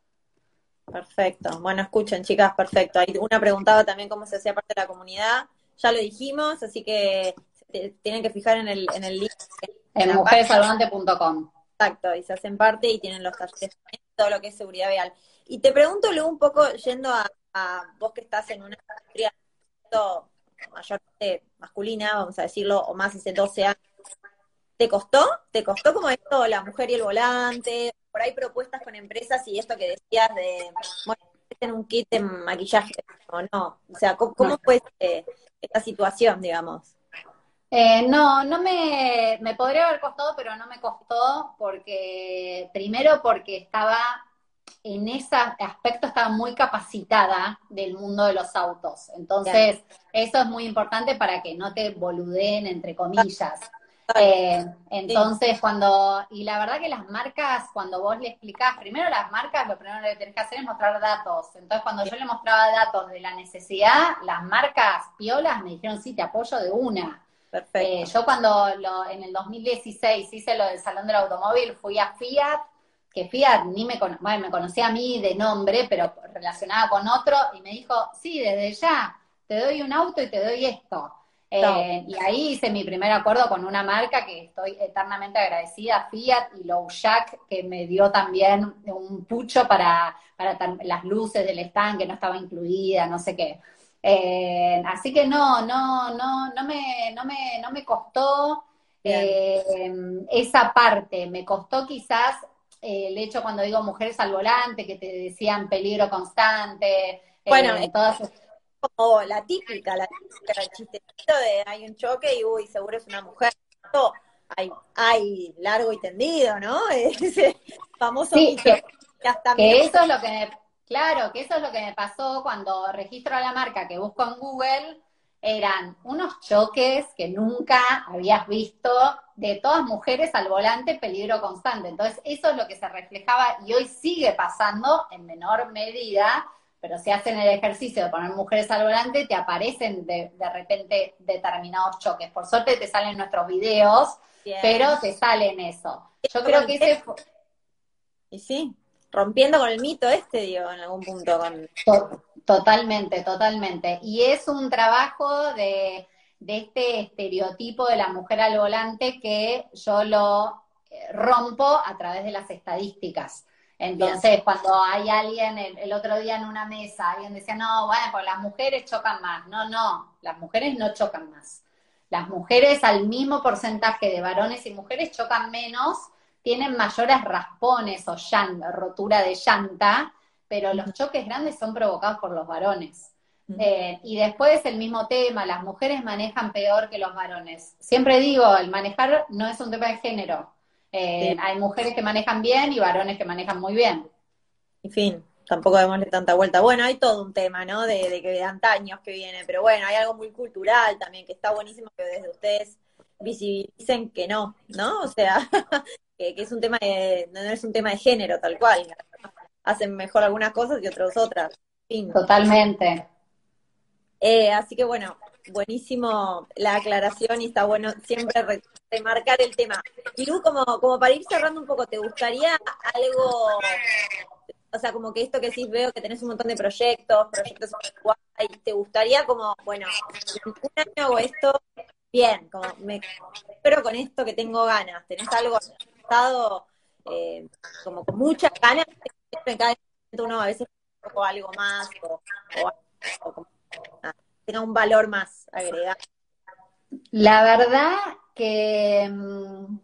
Perfecto. Bueno, escuchen, chicas, perfecto. Hay una preguntaba también cómo se hacía parte de la comunidad. Ya lo dijimos, así que tienen que fijar en el, en el link. En, mujeresalvante.com. Exacto, y se hacen parte y tienen los talleres, todo lo que es seguridad vial. Y te pregunto luego un poco, yendo a, vos que estás en una industria mayormente masculina, vamos a decirlo, o más hace 12 años, ¿te costó? ¿Te costó como esto, la mujer y el volante? Por ahí propuestas con empresas y esto que decías de, bueno, en un kit de maquillaje o no. O sea, ¿cómo, fue este, esta situación, digamos? Eh, no, no me, me podría haber costado, pero no me costó porque, primero porque estaba en ese aspecto estaba muy capacitada del mundo de los autos. Entonces, eso es muy importante para que no te boludeen, entre comillas. Eh, entonces, cuando, y la verdad que las marcas, cuando vos le explicás, primero las marcas, lo primero que tenés que hacer es mostrar datos. Entonces, cuando yo le mostraba datos de la necesidad, las marcas piolas me dijeron, sí, te apoyo de una. Eh, yo cuando en el 2016 hice lo del Salón del Automóvil, fui a Fiat, que Fiat ni me, me conocía a mí de nombre, pero relacionada con otro, y me dijo, sí, desde ya, te doy un auto y te doy esto. Eh, y ahí hice mi primer acuerdo con una marca que estoy eternamente agradecida, Fiat y Low Jack, que me dio también un pucho para, para las luces del stand que no estaba incluida, no sé qué. Eh, así que no, no, no, no me, no me, no me costó eh, esa parte. Me costó quizás eh, el hecho cuando digo mujeres al volante, que te decían peligro constante. Bueno, todas como la típica, la típica, el chistecito de hay un choque y uy, seguro es una mujer. Hay, hay largo y tendido, ¿no? [laughs] famoso Sí, que, hasta que me- eso es lo que me, claro, que eso es lo que me pasó cuando registro a la marca que busco en Google, eran unos choques que nunca habías visto de todas mujeres al volante, peligro constante. Entonces, eso es lo que se reflejaba y hoy sigue pasando en menor medida, pero si hacen el ejercicio de poner mujeres al volante, te aparecen de, de repente determinados choques. Por suerte te salen nuestros videos, Bien. pero te salen eso. Yo creo que ese fue- Y sí, rompiendo con el mito este, digo, en algún punto. Con... To- Totalmente, totalmente. Y es un trabajo de, de este estereotipo de la mujer al volante que yo lo eh, rompo a través de las estadísticas. Entonces, cuando hay alguien, el, el otro día en una mesa, alguien decía, no, bueno, pues las mujeres chocan más. No, no, las mujeres no chocan más. Las mujeres al mismo porcentaje de varones y mujeres chocan menos, tienen mayores raspones o llan- rotura de llanta, pero los choques grandes son provocados por los varones. Eh, y después el mismo tema, las mujeres manejan peor que los varones. Siempre digo, el manejar no es un tema de género. Eh, Sí. Hay mujeres que manejan bien y varones que manejan muy bien. En fin, tampoco démosle tanta vuelta. Bueno, hay todo un tema, ¿no? De, de que de antaños que viene, pero bueno, hay algo muy cultural también, que está buenísimo que desde ustedes visibilicen que no, ¿no? O sea, [laughs] que, que es un tema de, no es un tema de género tal cual. Hacen mejor algunas cosas y otros otras. Fin. Totalmente. Eh, así que bueno, buenísimo la aclaración y está bueno siempre re- remarcar el tema. Irú, como, como para ir cerrando un poco, ¿te gustaría algo, o sea, como que esto que sí veo que tenés un montón de proyectos, proyectos guay, ¿te gustaría como, bueno, en un año hago esto bien, como me espero con esto que tengo ganas? ¿Tenés algo pensado eh, como con muchas ganas? En cada momento uno a veces o algo más o, o- o como ah, tenga un valor más agregado. La verdad que mm,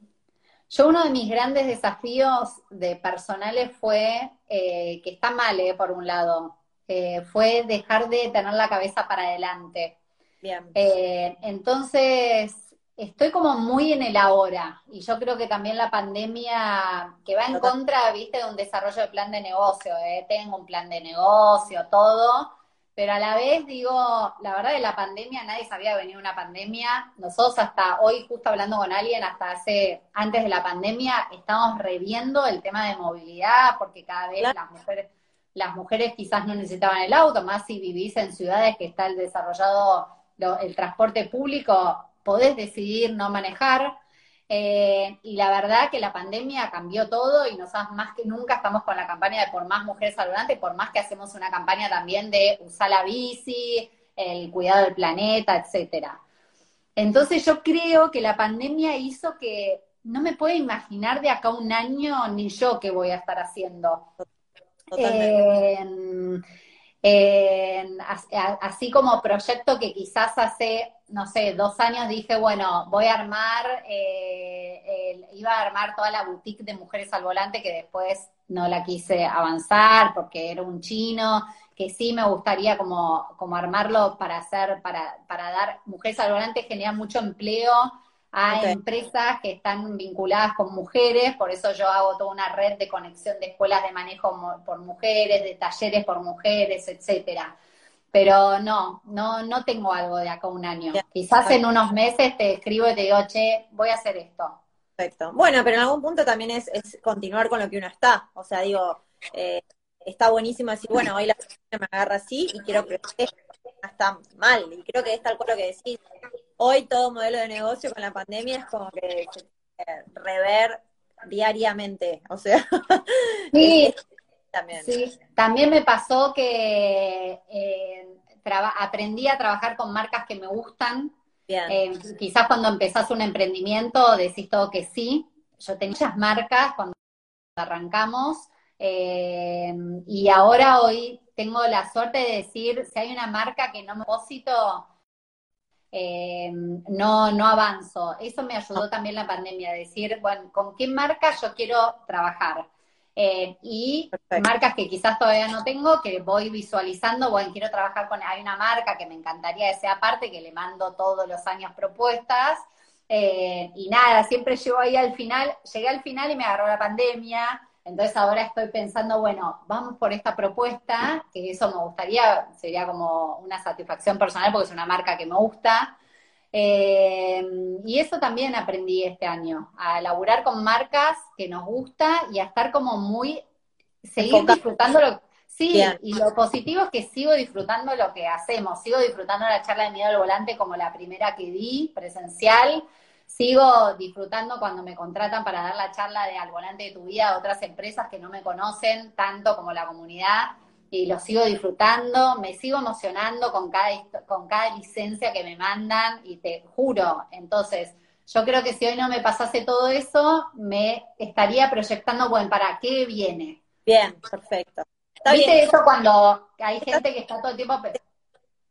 yo uno de mis grandes desafíos de personales fue, eh, que está mal, eh, por un lado, eh, fue dejar de tener la cabeza para adelante. Bien. Entonces, estoy como muy en el ahora y yo creo que también la pandemia que va en contra, viste, de un desarrollo de plan de negocio, eh, tengo un plan de negocio, todo, pero a la vez digo, la verdad de la pandemia, nadie sabía venir una pandemia, nosotros hasta hoy, justo hablando con alguien, hasta hace, antes de la pandemia, estamos reviendo el tema de movilidad porque cada vez Claro. las mujeres las mujeres quizás no necesitaban el auto, más si vivís en ciudades que está el desarrollado el transporte público, podés decidir no manejar. Eh, y la verdad que la pandemia cambió todo y nosotros más que nunca estamos con la campaña de por más mujeres al volante, por más que hacemos una campaña también de usar la bici, el cuidado del planeta, etcétera. Entonces yo creo que la pandemia hizo que no me puedo imaginar de acá un año ni yo qué voy a estar haciendo. Totalmente. En- así como proyecto que quizás hace, no sé, dos años dije, bueno, voy a armar, eh, el- iba a armar toda la boutique de mujeres al volante que después no la quise avanzar porque era un chino, que sí me gustaría como, como armarlo para hacer, para, para dar, mujeres al volante genera mucho empleo a empresas que están vinculadas con mujeres, por eso yo hago toda una red de conexión de escuelas de manejo por mujeres, de talleres por mujeres, etcétera. Pero no, no, no tengo algo de acá un año. Quizás en unos meses te escribo y te digo, che, voy a hacer esto. Perfecto. Bueno, pero en algún punto también es, es continuar con lo que uno está. O sea, digo, eh, está buenísimo decir, bueno, hoy la pandemia [laughs] me agarra así y quiero que no está mal. Y creo que es tal cual lo que decís. Hoy todo modelo de negocio con la pandemia es como que rever diariamente. O sea, Sí, [laughs] también. Sí, también me pasó que eh, aprendí a trabajar con marcas que me gustan. Bien. Eh, quizás cuando empezás un emprendimiento decís todo que sí. Yo tenía muchas marcas cuando arrancamos eh, y ahora hoy tengo la suerte de decir si hay una marca que no me propósito, eh, no, no avanzo. Eso me ayudó también la pandemia, decir, bueno, ¿con qué marca yo quiero trabajar? Eh, y Perfecto. marcas que quizás todavía no tengo, que voy visualizando, bueno, quiero trabajar con, hay una marca que me encantaría que sea parte, que le mando todos los años propuestas, eh, y nada, siempre llego ahí al final, llegué al final y me agarró la pandemia, Entonces ahora estoy pensando, bueno, vamos por esta propuesta, que eso me gustaría, sería como una satisfacción personal porque es una marca que me gusta. Eh, y eso también aprendí este año, a laburar con marcas que nos gusta y a estar como muy, seguir disfrutando lo Sí, y lo positivo es que sigo disfrutando lo que hacemos, sigo disfrutando la charla de miedo al volante como la primera que di, presencial, sigo disfrutando cuando me contratan para dar la charla de al volante de tu vida a otras empresas que no me conocen tanto como la comunidad y lo sigo disfrutando, me sigo emocionando con cada, con cada licencia que me mandan y te juro, entonces yo creo que si hoy no me pasase todo eso, me estaría proyectando, bueno, ¿para qué viene? Bien, perfecto. ¿Viste eso cuando hay gente que está todo el tiempo...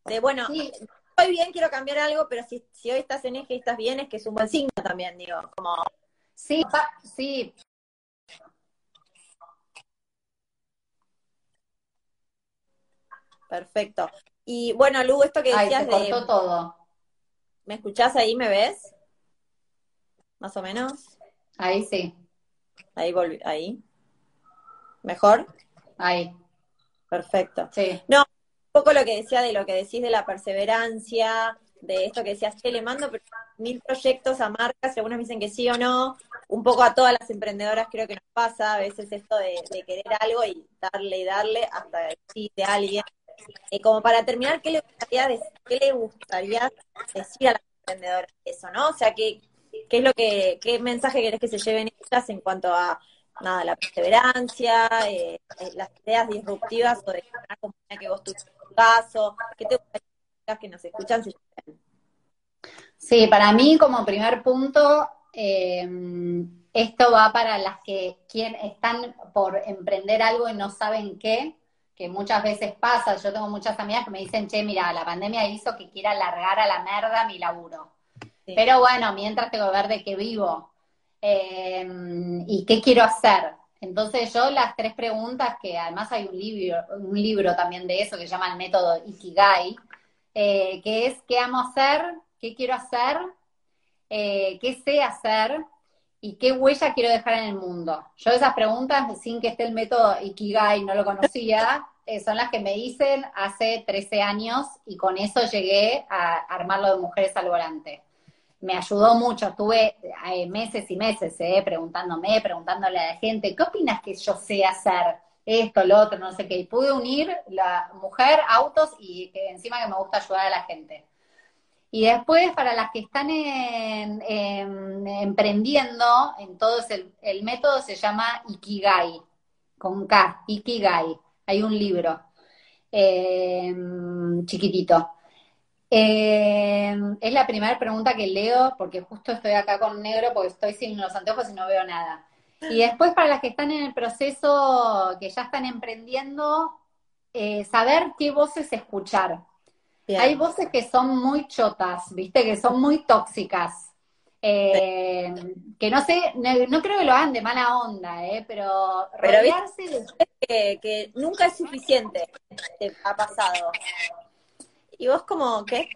De, bueno, estoy bien, quiero cambiar algo, pero si, si hoy estás en eje y estás bien, es que es un buen signo también, digo, como... Sí, sí. Perfecto. Y bueno, Lu, esto que decías Ay, cortó todo. ¿Me escuchás ahí? ¿Me ves? Más o menos. Ahí sí. Ahí volví, ahí. ¿Mejor? Ahí. Perfecto. Sí. No, poco lo que decía de lo que decís de la perseverancia, de esto que decías, che, le mando mil proyectos a marcas, algunas me dicen que sí o no, un poco a todas las emprendedoras creo que nos pasa a veces esto de, querer algo y darle y darle hasta decir de alguien. Eh, como para terminar, ¿qué le gustaría decir, qué le gustaría decir a las emprendedoras eso, no? O sea, ¿qué, qué es lo que, qué mensaje querés que se lleven ellas en cuanto a nada, la perseverancia, eh, eh, las ideas disruptivas o de una comunidad que vos tuviste tu caso, ¿qué te que nos escuchan? Sí, para mí como primer punto, eh, esto va para las que quien están por emprender algo y no saben qué, que muchas veces pasa, yo tengo muchas amigas que me dicen, che, mira, la pandemia hizo que quiera largar a la merda mi laburo. Pero bueno, mientras tengo que ver de qué vivo. Em, y qué quiero hacer. Entonces yo las tres preguntas, que además hay un libro, un libro también de eso que se llama el método Ikigai, eh, que es qué amo hacer, qué quiero hacer, eh, qué sé hacer y qué huella quiero dejar en el mundo. Yo esas preguntas, sin que esté el método Ikigai, no lo conocía, eh, son las que me dicen hace 13 años y con eso llegué a armarlo de mujeres al volante me ayudó mucho. Estuve eh, meses y meses eh, preguntándome, preguntándole a la gente, ¿qué opinas que yo sé hacer? Esto, lo otro, no sé qué. Y pude unir la mujer, autos y encima que me gusta ayudar a la gente. Y después, para las que están emprendiendo, entonces el, método se llama Ikigai, con K, Ikigai. Hay un libro eh, chiquitito. Eh, es la primera pregunta que leo porque justo estoy acá con negro porque estoy sin los anteojos y no veo nada. Y después para las que están en el proceso, que ya están emprendiendo, eh, saber qué voces escuchar. Hay voces que son muy chotas, viste, que son muy tóxicas. Eh, que no sé, no, creo que lo hagan de mala onda, eh, pero, rodearse que, que, nunca es suficiente, te ha pasado. Y vos como, ¿qué?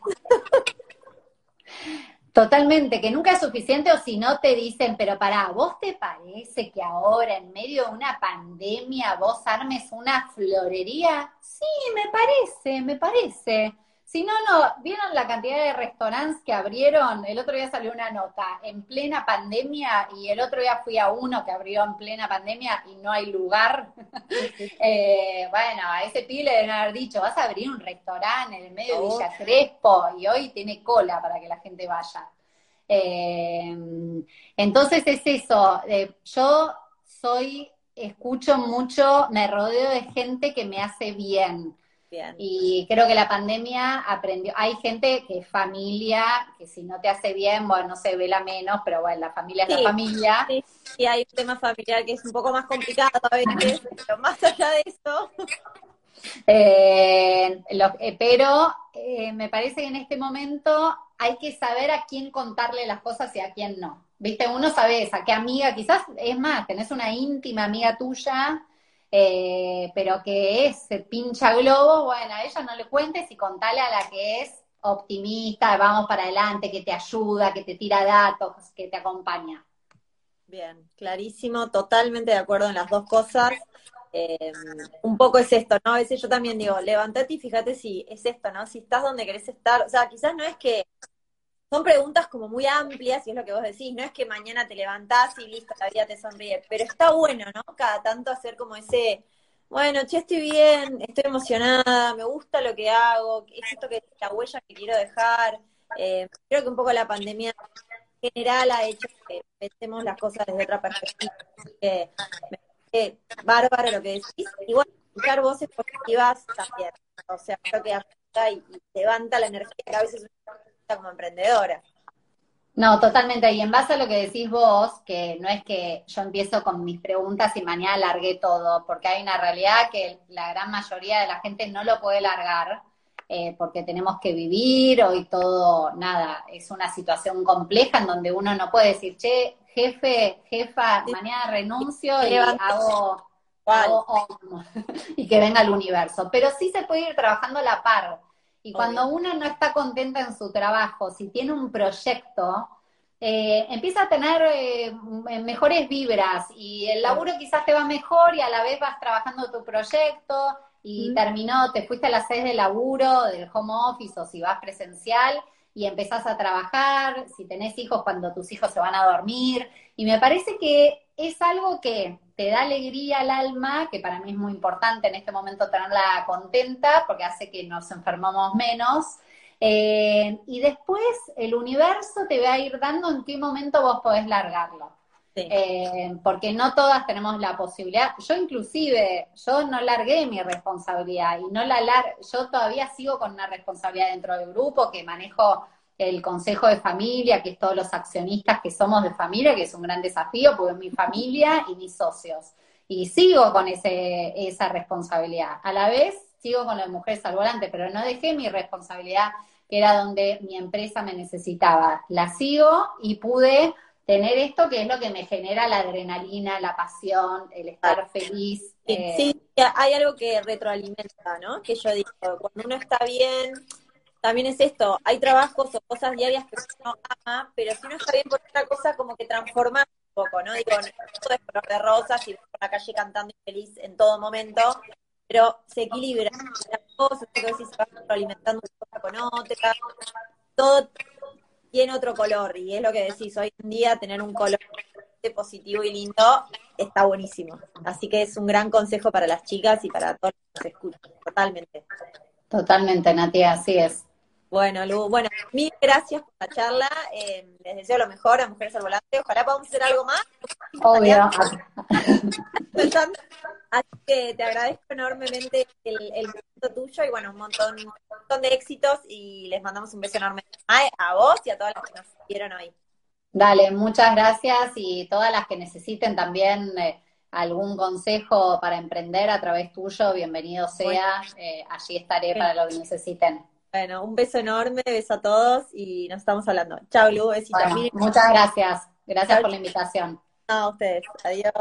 Totalmente, que nunca es suficiente o si no te dicen, pero pará, ¿vos te parece que ahora en medio de una pandemia vos armes una florería? Sí, me parece, me parece. Si no, no, ¿vieron la cantidad de restaurantes que abrieron? El otro día salió una nota, en plena pandemia, y el otro día fui a uno que abrió en plena pandemia y no hay lugar. [laughs] Eh, bueno, a ese pibe le deben haber dicho, vas a abrir un restaurante en el medio de Villa Crespo, y hoy tiene cola para que la gente vaya. Eh, entonces es eso, yo soy, escucho mucho, me rodeo de gente que me hace bien y creo que la pandemia aprendió, hay gente que es familia, que si no te hace bien, bueno, se ve la menos, pero bueno, la familia es la familia. Sí, y hay un tema familiar que es un poco más complicado a veces, [laughs] pero más allá de eso. Eh, eh, pero eh, me parece que en este momento hay que saber a quién contarle las cosas y a quién no. Viste, uno sabe a qué amiga, quizás es más, tenés una íntima amiga tuya eh, pero que es pincha globo, bueno, a ella no le cuentes y contale a la que es optimista, vamos para adelante, que te ayuda, que te tira datos, que te acompaña. Bien, clarísimo, totalmente de acuerdo en las dos cosas. Eh, un poco es esto, ¿no? A veces yo también digo, levántate y fíjate si es esto, ¿no? Si estás donde querés estar. O sea, quizás no es que son preguntas como muy amplias y es lo que vos decís, no es que mañana te levantás y listo, la vida te sonríe, pero está bueno, ¿no? Cada tanto hacer como ese, bueno, che, estoy bien, estoy emocionada, me gusta lo que hago, es esto que la huella que quiero dejar. Eh, creo que un poco la pandemia en general ha hecho que pensemos las cosas desde otra perspectiva. que bárbaro lo que decís. Y bueno, escuchar voces positivas también. O sea, creo que afecta y, levanta la energía que a veces uno como emprendedora. No, totalmente. Y en base a lo que decís vos, que no es que yo empiezo con mis preguntas y mañana largué todo, porque hay una realidad que la gran mayoría de la gente no lo puede largar, eh, porque tenemos que vivir, hoy todo, nada, es una situación compleja en donde uno no puede decir, che, jefe, jefa, mañana renuncio y hago, [laughs] y que venga el universo. Pero sí se puede ir trabajando a la par. Y cuando uno no está contenta en su trabajo, si tiene un proyecto, eh, empieza a tener eh, mejores vibras y el laburo quizás te va mejor y a la vez vas trabajando tu proyecto y terminó, te fuiste a las seis de laburo, del home office o si vas presencial y empezás a trabajar, si tenés hijos cuando tus hijos se van a dormir. Y me parece que es algo que te da alegría al alma, que para mí es muy importante en este momento tenerla contenta, porque hace que nos enfermamos menos. Eh, y después el universo te va a ir dando en qué momento vos podés largarlo. Eh, porque no todas tenemos la posibilidad. Yo inclusive, yo no largué mi responsabilidad y no la lar yo todavía sigo con una responsabilidad dentro del grupo que manejo el consejo de familia, que es todos los accionistas que somos de familia, que es un gran desafío, porque es mi familia y mis socios. Y sigo con ese, esa responsabilidad. A la vez, sigo con las mujeres al volante, pero no dejé mi responsabilidad, que era donde mi empresa me necesitaba. La sigo y pude tener esto que es lo que me genera la adrenalina, la pasión, el estar feliz. Sí, eh. hay algo que retroalimenta, ¿no? Que yo digo, cuando uno está bien, también es esto, hay trabajos o cosas diarias que uno ama, pero si uno está bien por otra cosa, como que transforma un poco, ¿no? Digo, no todo es color de rosas y por la calle cantando y feliz en todo momento, pero se equilibra las cosas, a se va retroalimentando una cosa con otra, todo tiene otro color y es lo que decís, hoy en día tener un color positivo y lindo está buenísimo. Así que es un gran consejo para las chicas y para todos los que se escuchan, totalmente. Totalmente, Natia, así es. Bueno, Lu, bueno, mil gracias por la charla. Eh, les deseo lo mejor a Mujeres al Volante. Ojalá podamos hacer algo más. Obvio. [laughs] Así que te agradezco enormemente el, el momento tuyo y bueno, un montón, un montón de éxitos y les mandamos un beso enorme a vos y a todas las que nos vieron hoy. Dale, muchas gracias y todas las que necesiten también eh, algún consejo para emprender a través tuyo, bienvenido sea. Eh, allí estaré para lo que necesiten. Bueno, un beso enorme, beso a todos y nos estamos hablando. Chao, Lu, besitos. muchas gracias. Gracias por la invitación. A ustedes. Adiós.